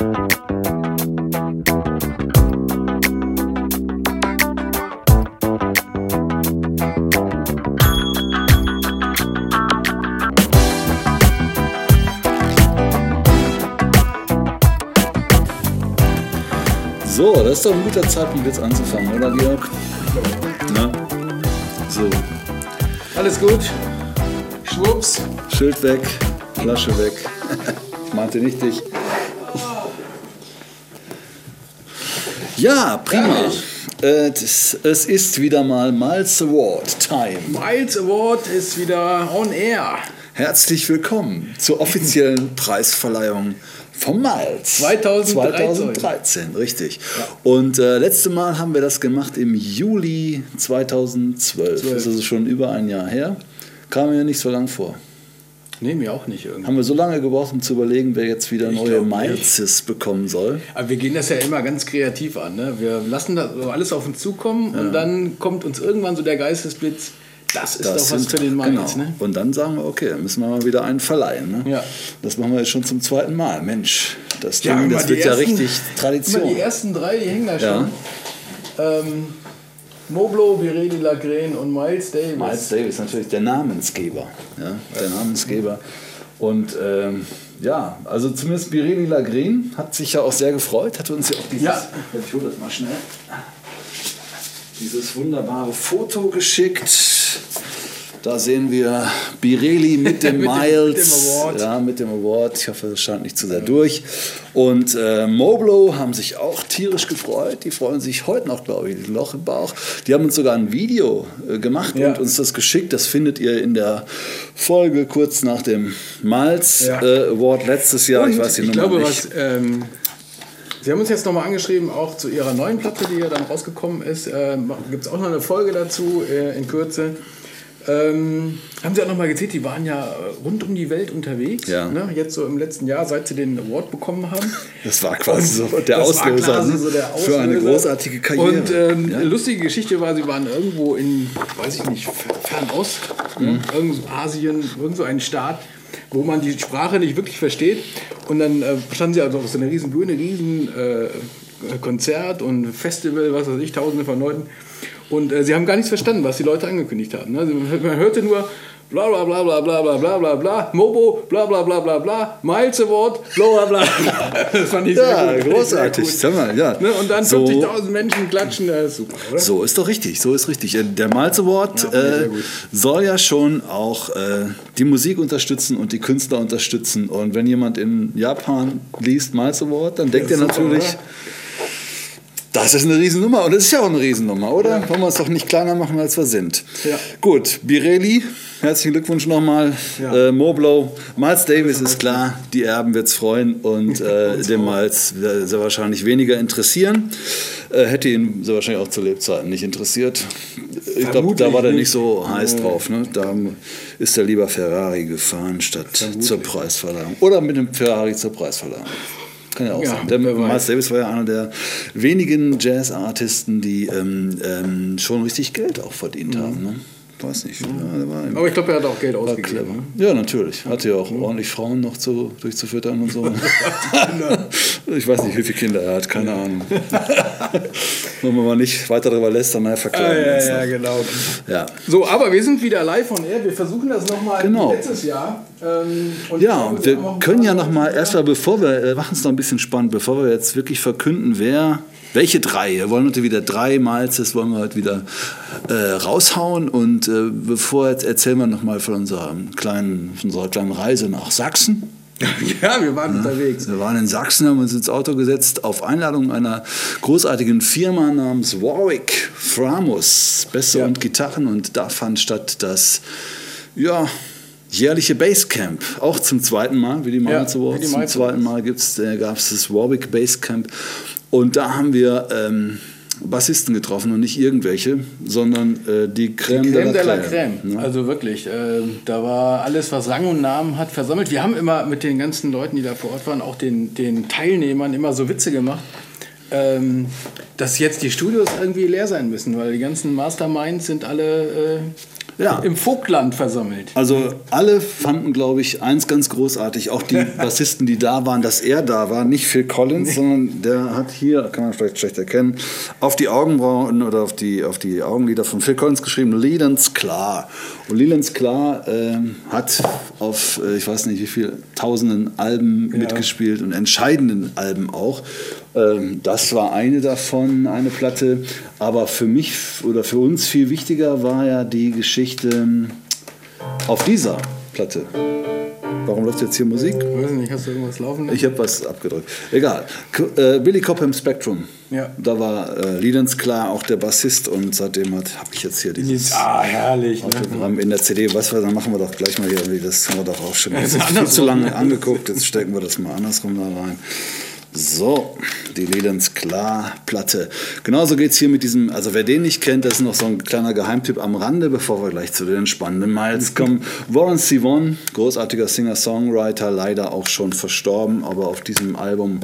So, das ist doch ein guter Zeitpunkt jetzt anzufangen, oder Georg? Na? So, Alles gut? Schwupps. Schild weg, Flasche weg. ich meinte nicht dich. Ja, prima. Äh, es ist wieder mal Miles Award Time. Miles Award ist wieder on air. Herzlich willkommen zur offiziellen Preisverleihung vom Miles. 2013. 2013, richtig. Und äh, letzte Mal haben wir das gemacht im Juli 2012. Das ist also schon über ein Jahr her. Kam mir nicht so lang vor. Nee, mir auch nicht irgendwie. Haben wir so lange gebraucht, um zu überlegen, wer jetzt wieder Ich neue. Mileses bekommen soll. Aber wir gehen das ja immer ganz kreativ an. Ne? Wir lassen das alles auf uns zukommen und dann kommt uns irgendwann so der Geistesblitz. Das ist doch was sind- für den Miles. genau. Ne? Und dann sagen wir, okay, dann müssen wir mal wieder einen verleihen. Ne? Ja. Das machen wir jetzt schon zum zweiten Mal. Mensch, das Ding, Ja, das wird die ja ersten- richtig Tradition. Die ersten drei, die hängen da Ja. schon. Ähm, Moblo, Viredi Lagren und Miles Davis. Miles Davis natürlich der Namensgeber. Ja, der Namensgeber. Und ähm, ja, also zumindest Bireli Lagrin hat sich ja auch sehr gefreut, hat uns ja auch dieses, Ja. ich hole das mal schnell, dieses wunderbare Foto geschickt. Da sehen wir Bireli mit dem Mit dem- Miles. mit dem Award. Ja, mit dem Award. Ich hoffe, es scheint nicht zu sehr durch. Und äh, Moblo haben sich auch tierisch gefreut. Die freuen sich heute noch, glaube ich, ein Loch im Bauch. Die haben uns sogar ein Video äh, gemacht Ja. und uns das geschickt. Das findet ihr in der Folge kurz nach dem Miles Ja. äh, Award letztes Jahr. Und ich weiß die ich Nummer glaube, nicht. was. Ähm, Sie haben uns jetzt nochmal angeschrieben, auch zu Ihrer neuen Platte, die ja dann rausgekommen ist. Äh, Gibt es auch noch eine Folge dazu äh, in Kürze. Ähm, haben Sie auch nochmal gezählt, die waren ja äh, rund um die Welt unterwegs. Ja. Ne? Jetzt so im letzten Jahr, seit Sie den Award bekommen haben. Das war quasi so der Das war Auslöser, quasi ne? so der für eine Auslöser. großartige Karriere. Und ähm, ja? lustige Geschichte war, sie waren irgendwo in, weiß ich nicht, Fer- Fernost, ne? Mhm. irgend so Asien, irgend so ein Staat, wo man die Sprache nicht wirklich versteht. Und dann äh, standen sie also auf so einer riesen Bühne, riesen äh, Konzert und Festival, was weiß ich, tausende von Leuten. Und äh, sie haben gar nichts verstanden, was die Leute angekündigt haben. Ne? Also Man hörte nur bla bla bla bla bla bla bla bla bla, Mobo, bla bla bla bla bla, Miles Award, bla bla bla. Das fand ich Ja, sehr gut. großartig. Sehr Sag mal, ja. Ne? Und dann So- 50.000 Menschen klatschen, das ist super, oder? So ist doch richtig, so ist richtig. Äh, Der Miles Award Ja, äh, gut. soll ja schon auch äh, die Musik unterstützen und die Künstler unterstützen. Und wenn jemand in Japan liest Miles Award, dann denkt er super, natürlich, oder? Das ist eine Riesennummer. Und das ist ja auch eine Riesennummer, oder? Wollen wir es doch nicht kleiner machen, als wir sind. Ja. Gut, Birelli, herzlichen Glückwunsch nochmal. Ja. Äh, Moblow, Miles Davis ist klar, die Erben wird es freuen und äh, den Miles sehr wahrscheinlich weniger interessieren. Äh, hätte ihn sehr wahrscheinlich auch zu Lebzeiten nicht interessiert. Ich glaube, da Vermutlich war der nicht so heiß drauf. Ne? Da ist er lieber Ferrari gefahren statt zur Preisverleihung. Oder mit dem Ferrari zur Preisverleihung. Kann ja auch Ja, sein. Der. Miles Davis war ja einer der wenigen Jazz-Artisten, die ähm, ähm, schon richtig Geld auch verdient haben. Ne? Weiß nicht. Ja, war Aber ich glaube, er hat auch Geld ausgegeben. clever. Ja, natürlich. Hatte ja auch ordentlich Frauen noch zu, durchzufüttern und so. ich weiß nicht, wie viele Kinder er hat, keine Ahnung. Wollen wir mal nicht weiter darüber nachher Ah, verklagen wir uns ja, ja, genau. Ja. So, aber wir sind wieder live on air. Wir versuchen das nochmal Genau. letztes Jahr. Ähm, und Ja, wir können ja paar noch mal Leute erstmal, bevor wir, äh, machen es noch ein bisschen spannend, bevor wir jetzt wirklich verkünden, wer, welche drei, wir wollen heute wieder drei Malzes, wollen wir heute wieder äh, raushauen und äh, bevor, jetzt erzählen wir noch mal von unserer kleinen, von unserer kleinen Reise nach Sachsen. Ja, wir waren unterwegs. Wir waren in Sachsen, haben uns ins Auto gesetzt, auf Einladung einer großartigen Firma namens Warwick Framus, Bässe Ja. und Gitarren. Und da fand statt das ja, jährliche Basecamp. Auch zum zweiten Mal, wie die Ja, Miles wie Awards. Zum zweiten Mal äh, gab es das Warwick Basecamp. Und da haben wir ähm, Bassisten getroffen und nicht irgendwelche, sondern äh, die Crème, Crème de la Crème, Crème. ne? Also wirklich, äh, da war alles, was Rang und Namen hat, versammelt. Wir haben immer mit den ganzen Leuten, die da vor Ort waren, auch den, den Teilnehmern immer so Witze gemacht, ähm, dass jetzt die Studios irgendwie leer sein müssen, weil die ganzen Masterminds sind alle äh, Ja. im Vogtland versammelt. Also alle fanden, glaube ich, eins ganz großartig, auch die Bassisten, die da waren, dass er da war, nicht Phil Collins, sondern der hat hier, kann man vielleicht schlecht erkennen, auf die Augenbrauen oder auf die, auf die Augenlider von Phil Collins geschrieben, Leland's Klar. Und Leland's Klar ähm, hat auf, äh, ich weiß nicht wie viel, tausenden Alben mitgespielt und entscheidenden Alben auch. Ähm, das war eine davon, eine Platte. Aber für mich oder für uns viel wichtiger war ja die Geschichte ähm, auf dieser Platte. Warum läuft jetzt hier Musik? Ich weiß nicht, hast du irgendwas laufen lassen? Ich habe was abgedrückt. Egal. Äh, Billy Cobham Spectrum. Ja. Da war äh, Liedens klar auch der Bassist und seitdem habe ich jetzt hier dieses ah, herrlich. Ne? Autogramm in der CD. Was wir, dann machen wir doch gleich mal hier. Das haben wir doch auch schon Das ist viel zu lange angeguckt. Jetzt stecken wir das mal andersrum da rein. So, die Liedens klar Platte. Genauso geht es hier mit diesem, also wer den nicht kennt, das ist noch so ein kleiner Geheimtipp am Rande, bevor wir gleich zu den spannenden Miles kommen. Warren Zevon, großartiger Singer-Songwriter, leider auch schon verstorben, aber auf diesem Album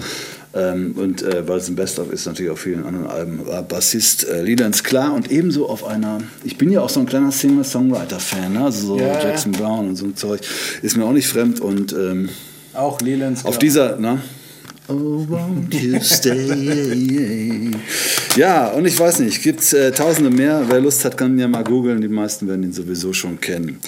ähm, und äh, weil es ein Best-of ist, natürlich auf vielen anderen Alben, war Bassist äh, Liedens klar und ebenso auf einer, ich bin ja auch so ein kleiner Singer-Songwriter-Fan, ne? also so Ja, ja. Jackson Brown und so ein Zeug, ist mir auch nicht fremd und ähm, Auch Lelands. auf dieser, ne? Oh, won't you stay? Ja, und ich weiß nicht, gibt es äh, tausende mehr. Wer Lust hat, kann ja mal googeln. Die meisten werden ihn sowieso schon kennen.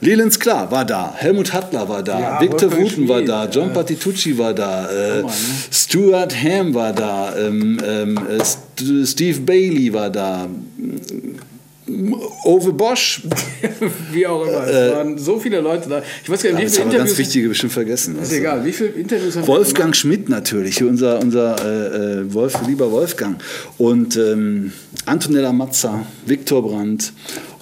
Leland Klar war da, Helmut Hattler war da, Ja, Victor Wuten war da, John ja. Patitucci war da, äh, ne? Stuart Ham war da, ähm, ähm, äh, St Steve Bailey war da, Ove Bosch. Wie auch immer. Es waren so viele Leute da. Ich weiß gar nicht, wie viele wir ganz Interviews. wichtige bestimmt vergessen. Ist egal, wie viele Interviews haben wir Wolfgang Schmidt natürlich, unser, unser äh, äh, Wolf, lieber Wolfgang. Und ähm, Antonella Mazza, Viktor Brandt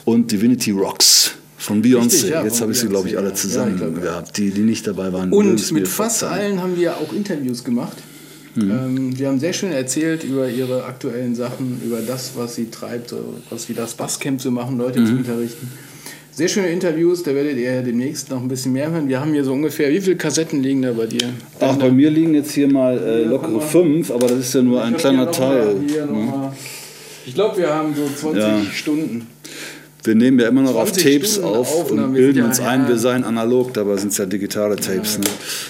und Divinity Rocks von Beyoncé. Ja, Jetzt habe ich sie, glaube ich, alle zusammen Ja, ich glaub, ja. gehabt. Die, die nicht dabei waren. Und mit fast allen haben wir auch Interviews gemacht. Mhm. Ähm, die haben sehr schön erzählt über ihre aktuellen Sachen, über das, was sie treibt, was wie das Basscamp zu machen, Leute Mhm. zu unterrichten. Sehr schöne Interviews, da werdet ihr demnächst noch ein bisschen mehr hören. Wir haben hier so ungefähr, wie viele Kassetten liegen da bei dir? Ach, bei mir liegen jetzt hier mal äh, lockere fünf, aber das ist ja nur ein Ich glaub, kleiner Teil. Mal, ne? Ich glaube, wir haben so 20 Ja. Stunden. Wir nehmen ja immer noch auf 20 Tapes Stunden auf Aufnahme, und sind bilden ja- uns ein, ja. wir seien analog, dabei sind es ja digitale Tapes. Ne?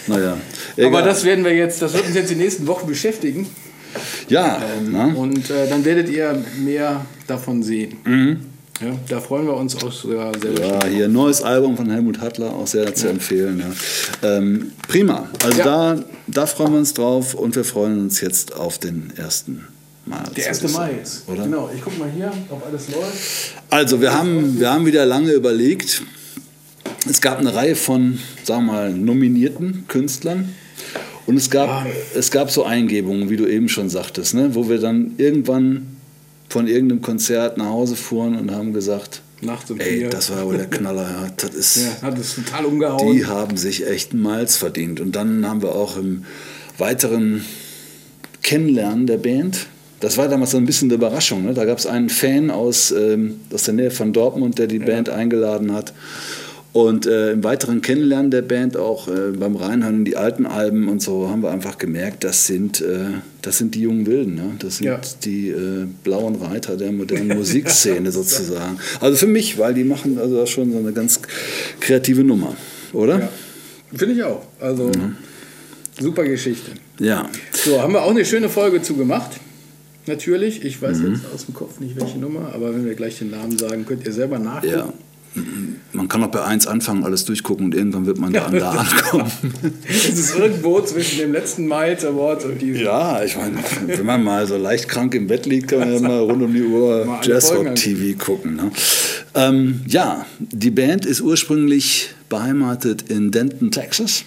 Naja, Aber egal. das werden wir jetzt, das wird uns jetzt die nächsten Wochen beschäftigen. ja, ne? Und äh, dann werdet ihr mehr davon sehen. Mhm. Ja, da freuen wir uns auch sogar selber. Ja, hier ein neues Album von Helmut Hattler, auch sehr zu empfehlen. Ja. Ähm, prima, also da, da freuen wir uns drauf und wir freuen uns jetzt auf den ersten Mai. Der 1. Mai jetzt. Oder? Genau, ich guck mal hier, ob alles läuft. Also wir haben, wir haben wieder lange überlegt. Es gab eine Reihe von, sagen wir mal, nominierten Künstlern. Und es gab, es gab so Eingebungen, wie du eben schon sagtest, ne? wo wir dann irgendwann von irgendeinem Konzert nach Hause fuhren und haben gesagt, Nachts um ey, das war wohl der Knaller. Ja. Das ist, Ja, hat es total umgehauen. die haben sich echt einen Miles verdient. Und dann haben wir auch im weiteren Kennenlernen der Band, das war damals so ein bisschen eine Überraschung. Ne? Da gab es einen Fan aus, ähm, aus der Nähe von Dortmund, der die Band eingeladen hat. Und äh, im weiteren Kennenlernen der Band, auch äh, beim Reinhören in die alten Alben und so, haben wir einfach gemerkt, das sind, äh, das sind die jungen Wilden. Ne? Das sind Ja. die äh, blauen Reiter der modernen Musikszene sozusagen. Also für mich, weil die machen also schon so eine ganz kreative Nummer, oder? Ja. Finde ich auch. Also, super Geschichte. Ja. So, haben wir auch eine schöne Folge zu gemacht. Natürlich. Ich weiß Mhm. jetzt aus dem Kopf nicht, welche Nummer, aber wenn wir gleich den Namen sagen, könnt ihr selber nachgucken. Ja. Man kann auch bei 1 anfangen, alles durchgucken und irgendwann wird man da, an da ankommen. Es ist irgendwo zwischen dem letzten Miles Award und diesem. Ja, ich meine, wenn man mal so leicht krank im Bett liegt, kann man ja mal rund um die Uhr Jazzrock-TV gucken. Ne? Ähm, ja, die Band ist ursprünglich beheimatet in Denton, Texas.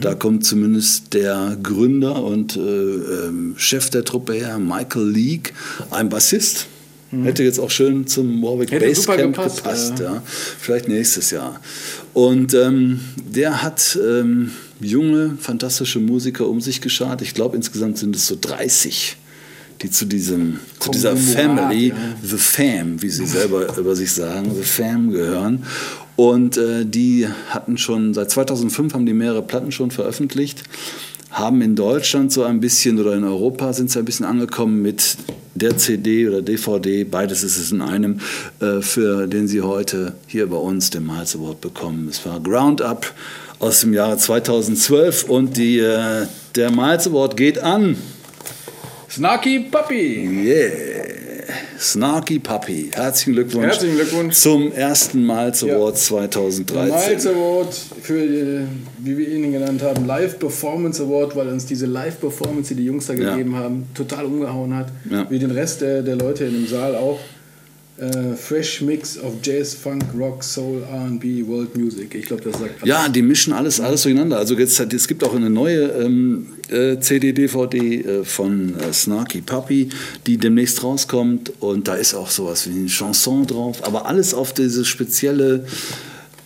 Da kommt zumindest der Gründer und äh, ähm, Chef der Truppe her, Michael Leake, ein Bassist. Hätte jetzt auch schön zum Warwick Hätte Basecamp gepasst, gepasst. ja. ja. Vielleicht nächstes Jahr. Und ähm, der hat ähm, junge, fantastische Musiker um sich geschart. Ich glaube, insgesamt sind es so 30, die zu, diesem, zu dieser Family, ja. The Fam, wie sie selber über sich sagen, The Fam gehören. Und äh, die hatten schon, seit 2005 haben die mehrere Platten schon veröffentlicht, haben in Deutschland so ein bisschen oder in Europa sind sie ein bisschen angekommen mit der CD oder DVD, beides ist es in einem, äh, für den Sie heute hier bei uns den Miles Award bekommen. Es war Ground Up aus dem Jahre 2012 und die, äh, der Miles Award geht an. Snarky Puppy. Yeah. Snarky Puppy. Herzlichen Glückwunsch. Herzlichen Glückwunsch. Zum ersten Miles Award Der 2013. Miles Award für, äh, wie wir ihn genannt haben, Live Performance Award, weil uns diese Live Performance, die die Jungs da Ja. gegeben haben, total umgehauen hat. Ja. Wie den Rest der, der Leute in dem Saal auch. Äh, fresh Mix of Jazz, Funk, Rock, Soul, R&B, World Music. Ich glaube, das sagt alles. Ja, die mischen alles, alles durcheinander. Also jetzt, es gibt auch eine neue ähm, äh, CD-DVD äh, von äh, Snarky Puppy, die demnächst rauskommt. Und da ist auch sowas wie eine Chanson drauf. Aber alles auf diese spezielle,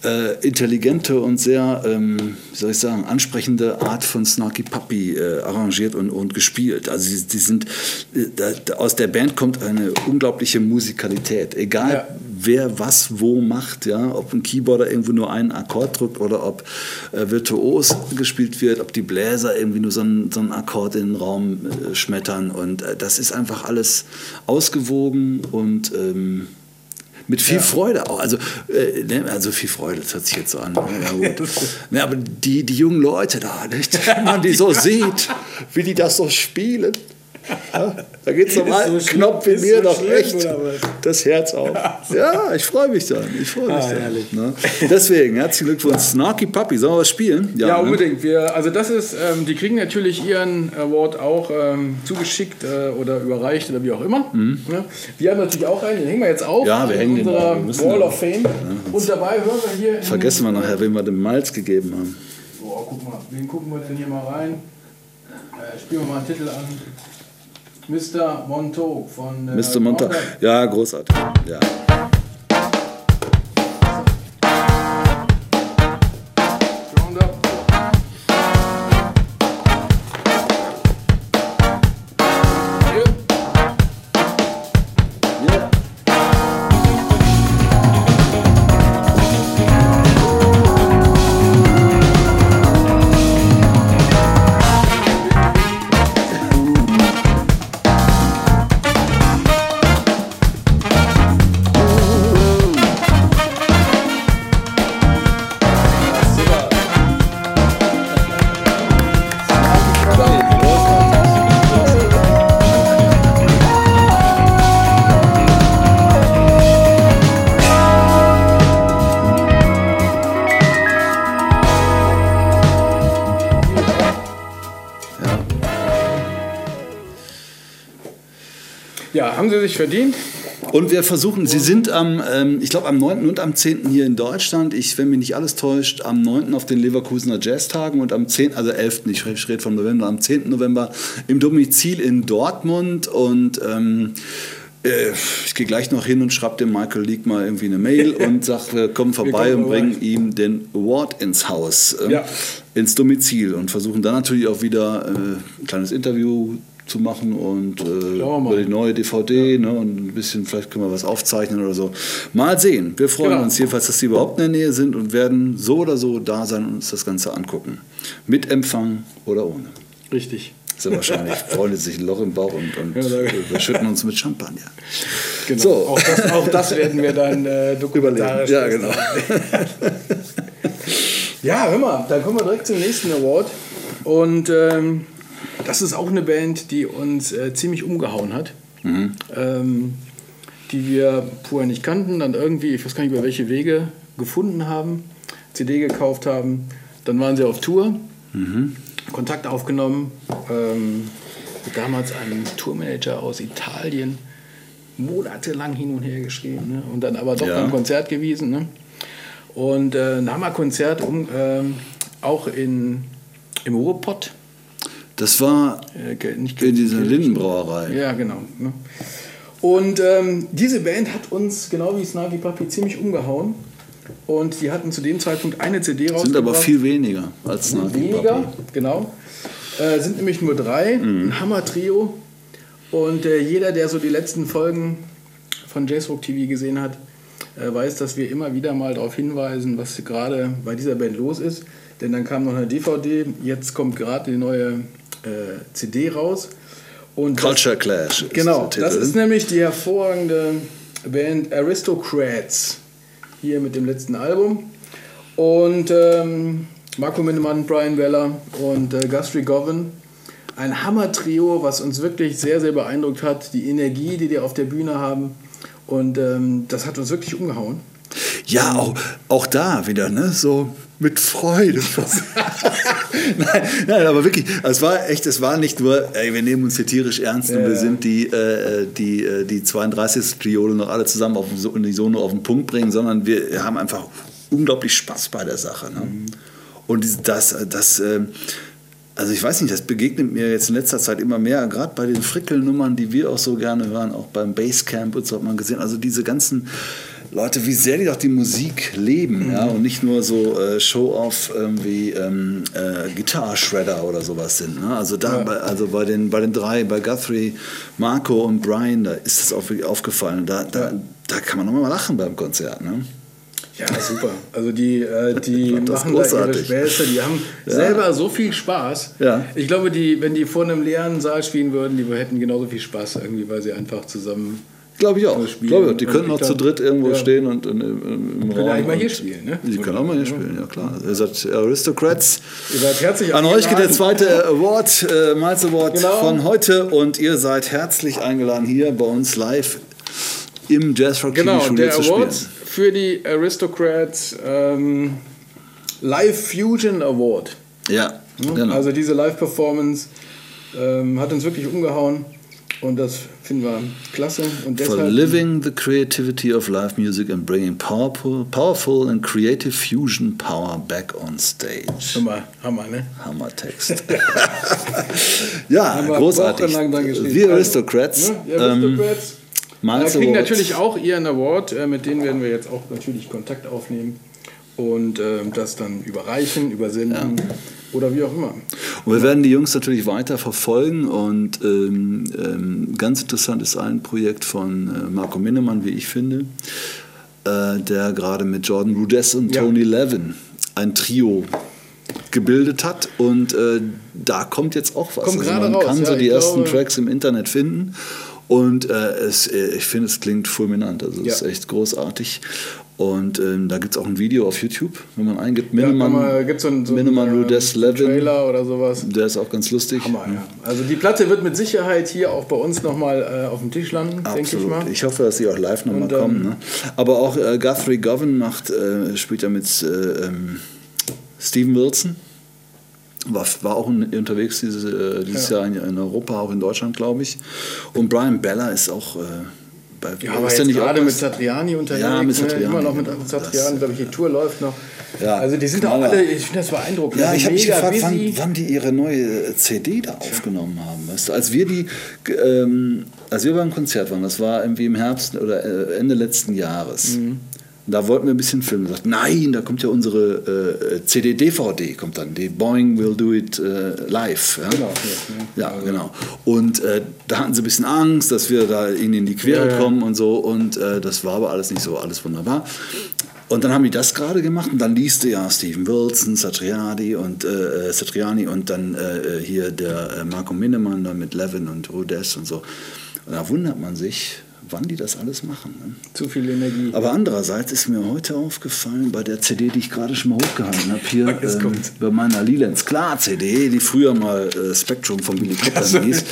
äh, intelligente und sehr, ähm, wie soll ich sagen, ansprechende Art von Snarky Puppy äh, arrangiert und, und gespielt. Also die, die sind, äh, da, aus der Band kommt eine unglaubliche Musikalität. Egal Ja. wer was wo macht, ja, ob ein Keyboarder irgendwo nur einen Akkord drückt oder ob äh, virtuos gespielt wird, ob die Bläser irgendwie nur so einen, so einen Akkord in den Raum äh, schmettern und äh, das ist einfach alles ausgewogen und ähm, mit viel Ja. Freude auch. Also, äh, ne, also viel Freude, das hört sich jetzt so an. Ja, gut. ne, aber die, die jungen Leute da, nicht? wenn man die so sieht, wie die das so spielen, ja, da geht es um Ist so Knopf ist mir so doch echt das Herz auf. Ja, ich freue mich dann. Ich freue mich Ah, dann. Ne? Deswegen, herzlichen Glückwunsch. Snarky Puppy, sollen wir was spielen? Ja, ne? unbedingt. Wir, also das ist, ähm, die kriegen natürlich ihren Award auch ähm, zugeschickt äh, oder überreicht oder wie auch immer. Ja. Wir haben natürlich auch einen, den hängen wir jetzt auf Mhm. Ja, wir hängen den unserer auf. Wall ja- of Fame. Und dabei hören wir hier... Vergessen wir nachher, wem wir den Malz gegeben haben. Boah, guck mal, wen gucken wir denn hier mal rein? Äh, spielen wir mal einen Titel an. Mr. Montauk von... Äh, Mr. Monta. Roundup. Ja, großartig. Ja. Haben sie sich verdient. Und wir versuchen, Sie sind am, ähm, ich glaube, am 9. und am 10. hier in Deutschland. Ich, wenn mich nicht alles täuscht, am 9. auf den Leverkusener Jazztagen und am 10., also 11., ich rede vom November, am 10. November im Domizil in Dortmund. Und ähm, äh, ich gehe gleich noch hin und schreibe dem Michael Leake mal irgendwie eine Mail und sage, komm vorbei und bring vorbei. ihm den Award ins Haus, ähm, Ja. ins Domizil und versuchen dann natürlich auch wieder äh, ein kleines Interview zu machen und äh, über die neue DVD ne, und ein bisschen, vielleicht können wir was aufzeichnen oder so. Mal sehen. Wir freuen Genau. uns jedenfalls, dass Sie überhaupt in der Nähe sind und werden so oder so da sein und uns das Ganze angucken. Mit Empfang oder ohne. Richtig. Sehr wahrscheinlich freuen Sie sich ein Loch im Bauch und, und Ja, schütten uns mit Champagner. Genau. So. Auch, das, auch das werden wir dann äh, dokumentarisch Ja, genau. Ja, hör mal, dann kommen wir direkt zum nächsten Award. Und ähm, das ist auch eine Band, die uns äh, ziemlich umgehauen hat. Mhm. Ähm, die wir vorher nicht kannten, dann irgendwie, ich weiß gar nicht über welche Wege, gefunden haben, CD gekauft haben. Dann waren sie auf Tour, Mhm. Kontakt aufgenommen. Ähm, mit damals einem Tourmanager aus Italien monatelang hin und her geschrieben ne? und dann aber doch Ja. beim Konzert gewesen. Ne? Und äh, ein Hammerkonzert um, ähm, auch in, im Ruhrpott. Das war Äh, nicht in dieser. Lindenbrauerei. Ja, genau. Ne? Und ähm, diese Band hat uns, genau wie Snarky Puppy, ziemlich umgehauen. Und die hatten zu dem Zeitpunkt eine CD rausgebracht. Sind aber viel weniger als Snarky weniger, Puppy. genau. Äh, sind nämlich nur drei, Mhm. ein Hammer-Trio. Und äh, jeder, der so die letzten Folgen von Jazzrock TV gesehen hat, äh, weiß, dass wir immer wieder mal darauf hinweisen, was gerade bei dieser Band los ist. Denn dann kam noch eine DVD, jetzt kommt gerade die neue äh, CD raus. Und das- Culture Clash. Ist Genau, der das Titel. ist nämlich die hervorragende Band Aristocrats hier mit dem letzten Album. Und ähm, Marco Minnemann, Brian Weller und äh, Guthrie Govan. Ein Hammer-Trio, was uns wirklich sehr, sehr beeindruckt hat. Die Energie, die die auf der Bühne haben. Und ähm, das hat uns wirklich umgehauen. Ja, auch, auch da wieder, ne? So mit Freude. nein, nein, aber wirklich, es war echt, es war nicht nur, ey, wir nehmen uns hier tierisch ernst und wir sind die, äh, die, äh, die 32. Triole noch alle zusammen auf, die Sono auf den Punkt bringen, sondern wir haben einfach unglaublich Spaß bei der Sache. Ne? Und dies- das, das, ähm, also ich weiß nicht, das begegnet mir jetzt in letzter Zeit immer mehr, gerade bei den Frickelnummern, die wir auch so gerne hören, auch beim Basecamp und so hat man gesehen. Also diese ganzen Leute, wie sehr die doch die Musik leben, ja, und nicht nur so äh, Show-off irgendwie ähm, äh, Guitar-Shredder oder sowas sind. Ne? Also da, bei, also bei den, bei den drei, bei Guthrie, Marco und Brian, da ist das auch wirklich aufgefallen. Da, da, da kann man nochmal lachen beim Konzert. Ne? Ja, super. Also die, äh, die machen da ihre großartig. Späße, die haben selber so viel Spaß. Ja. Ich glaube, die, wenn die vor einem leeren Saal spielen würden, die hätten genauso viel Spaß irgendwie, weil sie einfach zusammen. Glaube ich auch. Glaube ich auch. Die könnten ich auch zu dritt irgendwo ja. stehen und in, im, im Raum. eigentlich mal hier spielen, ne? Die können auch mal hier spielen, ja klar. Ihr seid Aristocrats. Ihr seid herzlich An euch geht der zweite Award, äh, Miles Award Genau. von heute und ihr seid herzlich eingeladen hier bei uns live im Jazz Rock Genau, Schule der zu Award spielen. für die Aristocrats ähm, Live Fusion Award. Ja, genau. Also diese Live-Performance ähm, hat uns wirklich umgehauen und das finden wir klasse. Und For deshalb living the creativity of live music and bringing powerful, powerful and creative fusion power back on stage. Hammer, Hammer, ne? Hammertext. ja, wir großartig. Wir Also, Aristocrats. Ne? Die ähm, Aristocrats Miles äh, kriegen natürlich auch ihren Award, äh, mit denen werden wir jetzt auch natürlich Kontakt aufnehmen und äh, das dann überreichen, übersenden oder wie auch immer. Und wir werden die Jungs natürlich weiter verfolgen und ähm, ähm, ganz interessant ist ein Projekt von äh, Marco Minnemann, wie ich finde, äh, der gerade mit Jordan Rudess und Ja. Tony Levin ein Trio gebildet hat und äh, da kommt jetzt auch was. Also Kommt man raus, kann ja, so die ersten glaube- Tracks im Internet finden und äh, es, äh, ich finde, es klingt fulminant, also es Ja. ist echt großartig. Und ähm, da gibt es auch ein Video auf YouTube, wenn man eingibt, Ja, Minnemann, gibt es so einen, so Minnemann einen, Rudess ähm, Levin. Trailer oder sowas. Der ist auch ganz lustig. Hammer, ja. Also die Platte wird mit Sicherheit hier auch bei uns nochmal äh, auf dem Tisch landen, denke ich mal. Ich hoffe, dass sie auch live nochmal Und, ähm, kommen. Ne? Aber auch äh, Guthrie Govan macht, äh, spielt ja mit äh, ähm, Steven Wilson. War, war auch in, unterwegs diese, äh, dieses Ja. Jahr in, in Europa, auch in Deutschland, glaube ich. Und Brian Bella ist auch äh, Ja, aber jetzt gerade mit Satriani unterwegs. Ja, mit ne? Satriani, Immer noch mit. Satriani, glaube ich, die Tour läuft noch. Ja, also die sind auch alle, ich finde das beeindruckend. Ja, Also ich habe mich gefragt, wann, wann die ihre neue äh, CD da aufgenommen haben. Weißt du? Als wir die, ähm, als wir beim Konzert waren, das war irgendwie im Herbst oder äh, Ende letzten Jahres. Mhm. Da wollten wir ein bisschen filmen. Sagten, nein, da kommt ja unsere äh, CD-DVD, kommt dann, die Boeing Will Do It äh, live. Ja? Genau, Ja, genau. Und äh, da hatten sie ein bisschen Angst, dass wir da ihnen in die Quere Ja, kommen und so. Und äh, das war aber alles nicht so, alles wunderbar. Und dann haben die das gerade gemacht und dann liest du ja Steven Wilson, Satriani und äh, Satriani und dann äh, hier der äh, Marco Minnemann da mit Levin und Rudess und so. Und da wundert man sich, wann die das alles machen. Ne? Zu viel Energie. Aber andererseits ist mir heute aufgefallen, bei der CD, die ich gerade schon mal hochgehalten habe, hier ähm, bei meiner Lelands Klar CD, die früher mal äh, Spectrum von Billy Cobham hieß,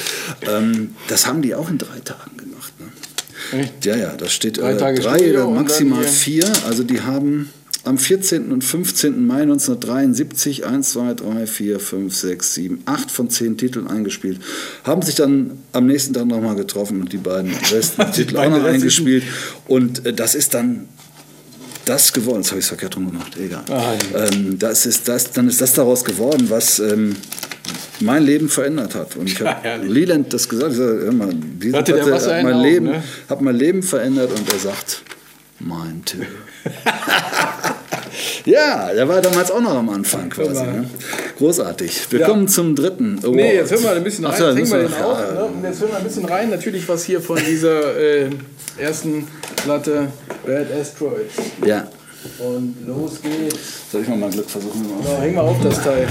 ähm, das haben die auch in drei Tagen gemacht. Ne? Echt? Ja, ja, da steht Drei äh, drei oder maximal vier. Also die haben am 14. und 15. Mai 1973 1, 2, 3, 4, 5, 6, 7, 8 von 10 Titeln eingespielt. Haben sich dann am nächsten Tag nochmal getroffen und die beiden besten Titel auch noch restlichen- eingespielt. Und äh, das ist dann das geworden. Jetzt habe ich es verkehrt rum gemacht. Egal. Ah, ähm, das ist das, dann ist das daraus geworden, was ähm, mein Leben verändert hat. Und ich Ja, habe herrlich. Leland das gesagt. Ich sag, hör mal, diese Platte hat in mein Leben, ne? hat mein Leben verändert und er sagt, mein too. ja, der war damals auch noch am Anfang quasi. Ne? Großartig. Wir Ja. kommen zum dritten Award. Nee, jetzt hören wir ein bisschen Ach rein. hängen wir den auf. Ne? Und jetzt hören wir ein bisschen rein. Natürlich was hier von dieser äh, ersten Platte Bad Asteroids. Ja. Und los geht's. Soll ich mal mein Glück versuchen? So, häng mal auf das Teil.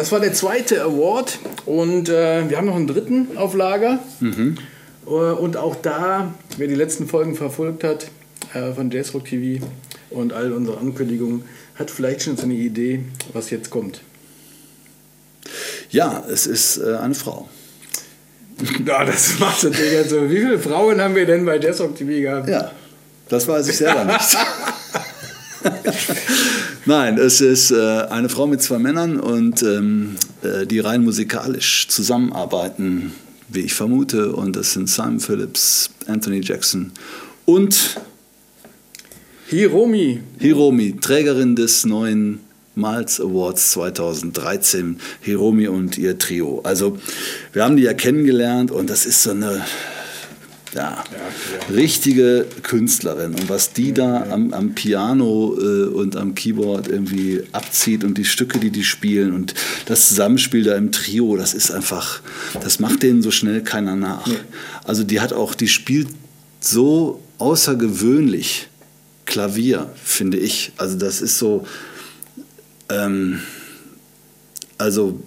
Das war der zweite Award und äh, wir haben noch einen dritten auf Lager. Mhm. Äh, und auch da, wer die letzten Folgen verfolgt hat äh, von Jazzrock TV und all unsere Ankündigungen, hat vielleicht schon so eine Idee, was jetzt kommt. Ja, es ist äh, eine Frau. Ja, das macht natürlich jetzt so. Wie viele Frauen haben wir denn bei Jazzrock TV gehabt? Ja, das weiß ich selber nicht. Nein, es ist äh, eine Frau mit zwei Männern und ähm, äh, die rein musikalisch zusammenarbeiten, wie ich vermute. Und das sind Simon Phillips, Anthony Jackson und Hiromi. Hiromi, Trägerin des neuen Miles Awards 2013, Hiromi und ihr Trio. Also wir haben die ja kennengelernt und das ist so eine ja, ja, richtige Künstlerin. Und was die da am, am Piano äh, und am Keyboard irgendwie abzieht und die Stücke, die die spielen und das Zusammenspiel da im Trio, das ist einfach, das macht denen so schnell keiner nach. Nee. Also die hat auch, die spielt so außergewöhnlich Klavier, finde ich. Also das ist so, ähm, also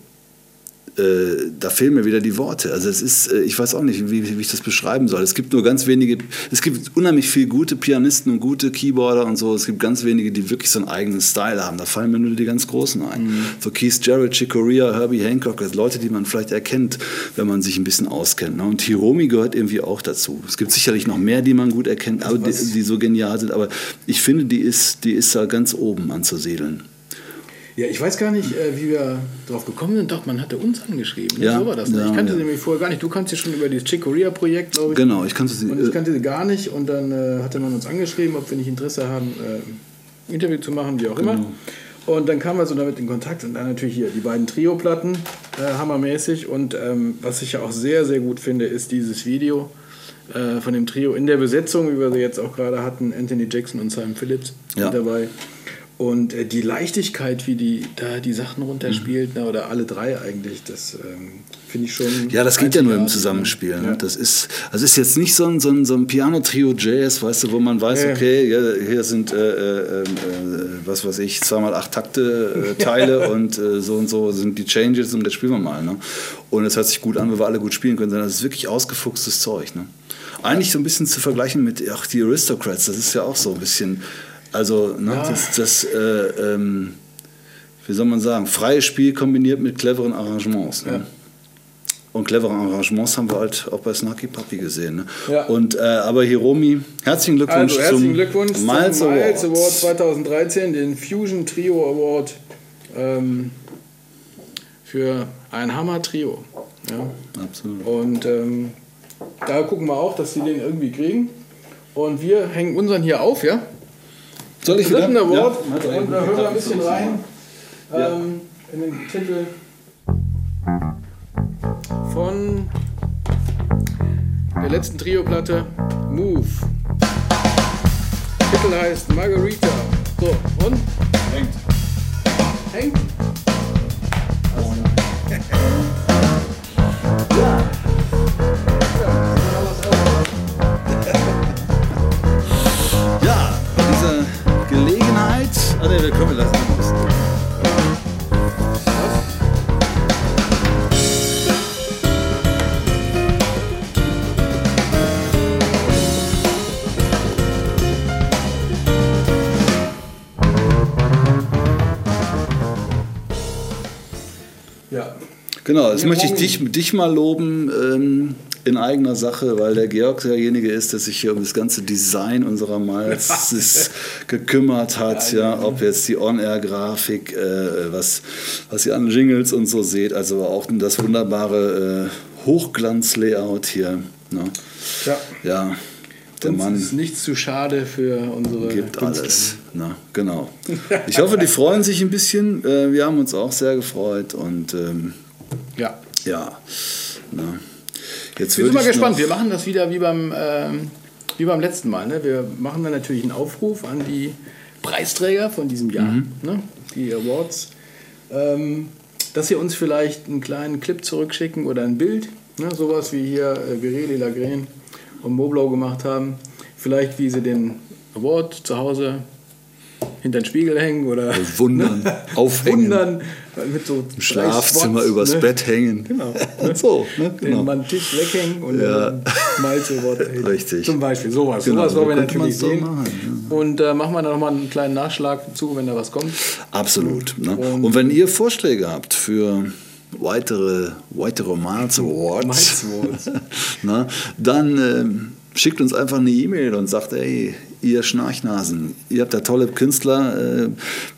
äh, da fehlen mir wieder die Worte. Also es ist, äh, ich weiß auch nicht, wie, wie, ich das beschreiben soll. Es gibt nur ganz wenige, es gibt unheimlich viele gute Pianisten und gute Keyboarder und so. Es gibt ganz wenige, die wirklich so einen eigenen Style haben. Da fallen mir nur die ganz Großen ein. Mhm. So Keith Jarrett, Chick Corea, Herbie Hancock, das Leute, die man vielleicht erkennt, wenn man sich ein bisschen auskennt. Ne? Und Hiromi gehört irgendwie auch dazu. Es gibt sicherlich noch mehr, die man gut erkennt, also die, die, so genial sind. Aber ich finde, die ist, die ist da ganz oben anzusiedeln. Ja, ich weiß gar nicht, äh, wie wir drauf gekommen sind. Doch, man hatte uns angeschrieben. Ne? Ja, so war das. Ja, ich kannte ja. sie nämlich vorher gar nicht. Du kannst sie schon über dieses Chick Corea-Projekt, glaube ich. Genau, ich kannte sie. Und ich äh, kannte sie gar nicht. Und dann äh, hatte man uns angeschrieben, ob wir nicht Interesse haben, äh, ein Interview zu machen, wie auch genau. immer. Und dann kamen wir so damit in Kontakt und dann natürlich hier die beiden Trio-Platten, äh, hammermäßig. Und ähm, was ich ja auch sehr, sehr gut finde, ist dieses Video äh, von dem Trio in der Besetzung, wie wir sie jetzt auch gerade hatten, Anthony Jackson und Simon Phillips ja. dabei. Und äh, die Leichtigkeit, wie die da die Sachen runterspielt, mhm. ne, oder alle drei eigentlich, das ähm, finde ich schon. Ja, das geht ja nur im Zusammenspiel. Ne? Ja. Das ist, also ist jetzt nicht so ein, so ein, so ein Piano-Trio Jazz, weißt du, wo man weiß, ja. okay, ja, hier sind, äh, äh, äh, was weiß ich, zweimal acht Takte äh, Teile und äh, so und so sind die Changes und das spielen wir mal. Ne? Und es hört sich gut an, weil wir alle gut spielen können, sondern das ist wirklich ausgefuchstes Zeug. Ne? Eigentlich so ein bisschen zu vergleichen mit ach, die Aristocrats, das ist ja auch so ein bisschen also ne, ja. das, das äh, ähm, wie soll man sagen, freies Spiel kombiniert mit cleveren Arrangements. Ne? Ja. Und clevere Arrangements haben wir halt auch bei Snarky Puppy gesehen. Ne? Ja. Und, äh, aber Hiromi, herzlichen Glückwunsch also, herzlichen zum Glückwunsch Miles, zum Miles Award. Award 2013, den Fusion Trio Award ähm, für ein Hammer-Trio. Ja. Absolut. Und ähm, da gucken wir auch, dass sie den irgendwie kriegen. Und wir hängen unseren hier auf, ja? Soll ich wieder? Award ja, und da hören wir ein bisschen rein ähm, in den Titel von der letzten Trio-Platte Move. Titel heißt Margarita. So, und? Hängt. Hängt? Ah Genau, jetzt möchte ich dich, dich mal loben. Ähm, in eigener Sache, weil der Georg derjenige ist, der sich hier um das ganze Design unserer Miles gekümmert hat. Ja, ob jetzt die On-Air-Grafik, äh, was, was ihr an Jingles und so seht, also auch das wunderbare äh, Hochglanz-Layout hier. Ne? Ja. ja. Der Uns Mann ist nichts zu schade für unsere gibt alles. Ne? Genau. Ich hoffe, die freuen sich ein bisschen. Äh, wir haben uns auch sehr gefreut und ähm, ja. Ja. Ne? Jetzt wir sind mal gespannt. Wir machen das wieder wie beim, ähm, wie beim letzten Mal. Ne? Wir machen dann natürlich einen Aufruf an die Preisträger von diesem Jahr, mhm. ne? die Awards, ähm, dass sie uns vielleicht einen kleinen Clip zurückschicken oder ein Bild, ne? sowas wie hier äh, Vireli Lagren und Moblau gemacht haben. Vielleicht wie sie den Award zu Hause hinter den Spiegel hängen oder Wundern, aufhängen. wundern mit so Im Schlafzimmer Spots, übers ne? Bett hängen. Genau. Und so, ne? Den genau. mal einen Tisch weghängen und Ja. dann Malzewort. Richtig. Zum Beispiel sowas. Genau, sowas wollen wir natürlich sehen. so machen, Und äh, machen wir dann nochmal einen kleinen Nachschlag zu, wenn da was kommt. Absolut. Ne? Und- Und, wenn ihr Vorschläge habt für weitere, weitere Miles Awards, ne, dann ähm, schickt uns einfach eine E-Mail und sagt, ey, ihr Schnarchnasen, ihr habt da tolle Künstler äh,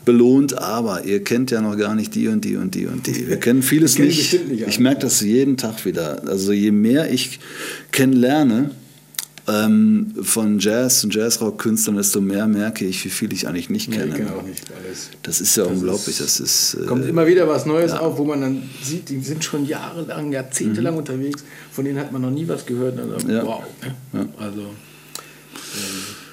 belohnt, aber ihr kennt ja noch gar nicht die und die und die und die. Wir kennen vieles nicht. bestimmt nicht. Ich merke das jeden Tag wieder. Also je mehr ich kennenlerne, ähm, von Jazz und Jazzrock-Künstlern, desto mehr merke ich, wie viel ich eigentlich nicht Nee, kenne. ich kenne auch nicht alles. Das ist ja unglaublich. Das ist, äh, Kommt immer wieder was Neues auf, wo man dann sieht, die sind schon jahrelang, jahrzehntelang unterwegs, von denen hat man noch nie was gehört. Mhm. Ja. Wow. Ne? Also, ähm,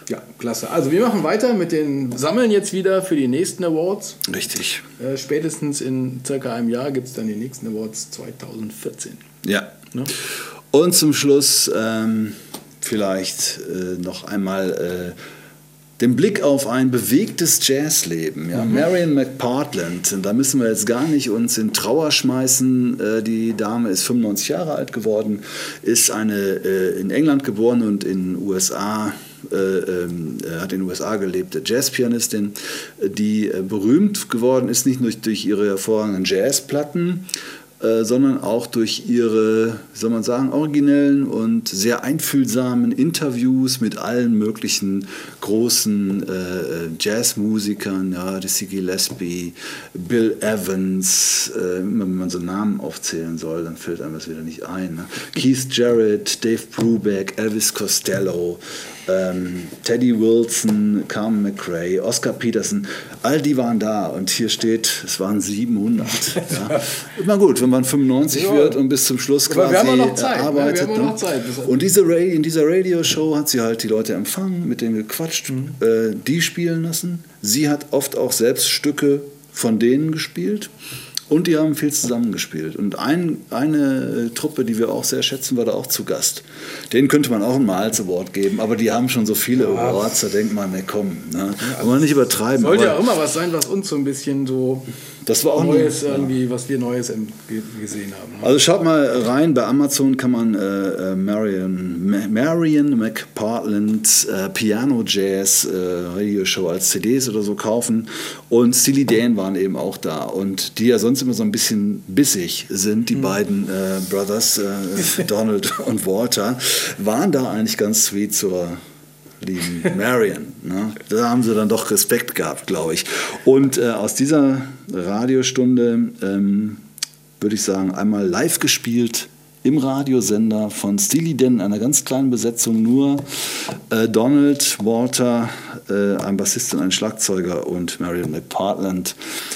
ja, klasse. Also wir machen weiter mit den, sammeln jetzt wieder für die nächsten Awards. richtig. Äh, spätestens in circa einem Jahr gibt es dann die nächsten Awards 2014. Ja. Ne? Und zum Schluss ähm, vielleicht äh, noch einmal äh, den Blick auf ein bewegtes Jazzleben. Ja? Marion McPartland, da müssen wir jetzt gar nicht uns in Trauer schmeißen. Äh, die Dame ist 95 Jahre alt geworden, ist eine äh, in England geboren und in den USA äh, ähm, äh, hat in den USA gelebte Jazzpianistin, die äh, berühmt geworden ist, nicht nur durch ihre hervorragenden Jazzplatten, äh, sondern auch durch ihre, wie soll man sagen, originellen und sehr einfühlsamen Interviews mit allen möglichen großen äh, Jazzmusikern, ja, Dizzy Gillespie, Bill Evans, äh, wenn man so Namen aufzählen soll, dann fällt einem das wieder nicht ein. Ne? Keith Jarrett, Dave Brubeck, Elvis Costello, ähm, Teddy Wilson, Carmen McRae, Oscar Peterson, all die waren da und hier steht, es waren 700. ja. Immer gut, wenn man 95 Ja. wird und bis zum Schluss quasi ne? arbeitet. Ne? Und diese Ra in dieser Radioshow hat sie halt die Leute empfangen, mit denen gequatscht, Mhm. äh, die spielen lassen. Sie hat oft auch selbst Stücke von denen gespielt. Und die haben viel zusammengespielt. Und ein, eine äh, Truppe, die wir auch sehr schätzen, war da auch zu Gast. Denen könnte man auch ein Miles Award geben, aber die haben schon so viele Awards, da denkt man, ne komm, ne? wollen wir nicht übertreiben. Sollte ja auch immer was sein, was uns so ein bisschen so das war auch Neues eine, irgendwie, was wir Neues gesehen haben. ne? Also schaut mal rein, bei Amazon kann man äh, äh, Marion, Ma- Marion McPartland äh, Piano Jazz äh, Radioshow als CDs oder so kaufen und Steely Dan waren eben auch da und die ja sonst immer so ein bisschen bissig sind, die beiden äh, Brothers, äh, Donald und Walter, waren da eigentlich ganz sweet zur lieben Marion. Ne? Da haben sie dann doch Respekt gehabt, glaube ich. Und äh, aus dieser Radiostunde ähm, würde ich sagen, einmal live gespielt im Radiosender von Steely Dan, einer ganz kleinen Besetzung, nur äh, Donald, Walter, äh, ein Bassist und ein Schlagzeuger und Marion McPartland.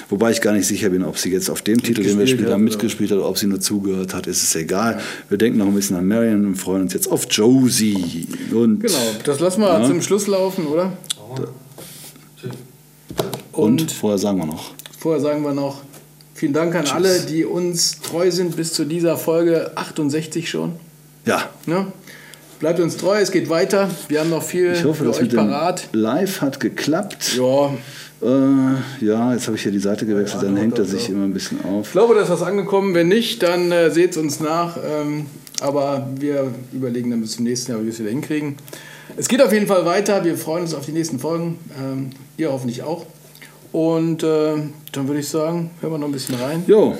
Wobei ich gar nicht sicher bin, ob sie jetzt auf dem Titel, den wir Mitgespielt spielen, hat, mitgespielt hat, oder ob sie nur zugehört hat, ist es egal. Wir denken noch ein bisschen an Marion und freuen uns jetzt auf Josie. Und Genau, das lassen wir Ja. zum Schluss laufen, oder? Und, vorher sagen wir noch. Vorher sagen wir noch vielen Dank an alle, die uns treu sind bis zu dieser Folge 68 schon. Ja, Ne? Bleibt uns treu, es geht weiter. Wir haben noch viel ich hoffe, für das euch mit dem parat. Live hat geklappt. Ja, Äh, ja, jetzt habe ich hier die Seite gewechselt, dann Ja, hängt er sich doch. immer ein bisschen auf. ich glaube, da ist was angekommen. Wenn nicht, dann äh, seht es uns nach. Ähm, aber wir überlegen dann bis zum nächsten Jahr, wie wir es wieder hinkriegen. Es geht auf jeden Fall weiter. Wir freuen uns auf die nächsten Folgen. Ähm, ihr hoffentlich auch. Und äh, dann würde ich sagen, hören wir noch ein bisschen rein. Jo,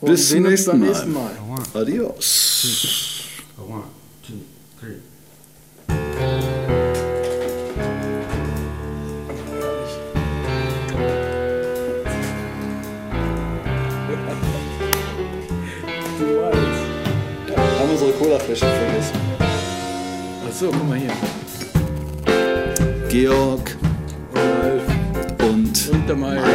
bis zum nächsten Mal. nächsten Mal. Adios. One, two, three. Haben unsere Colaflasche vergessen. Achso, guck mal hier. Georg Ralf und und der. Aber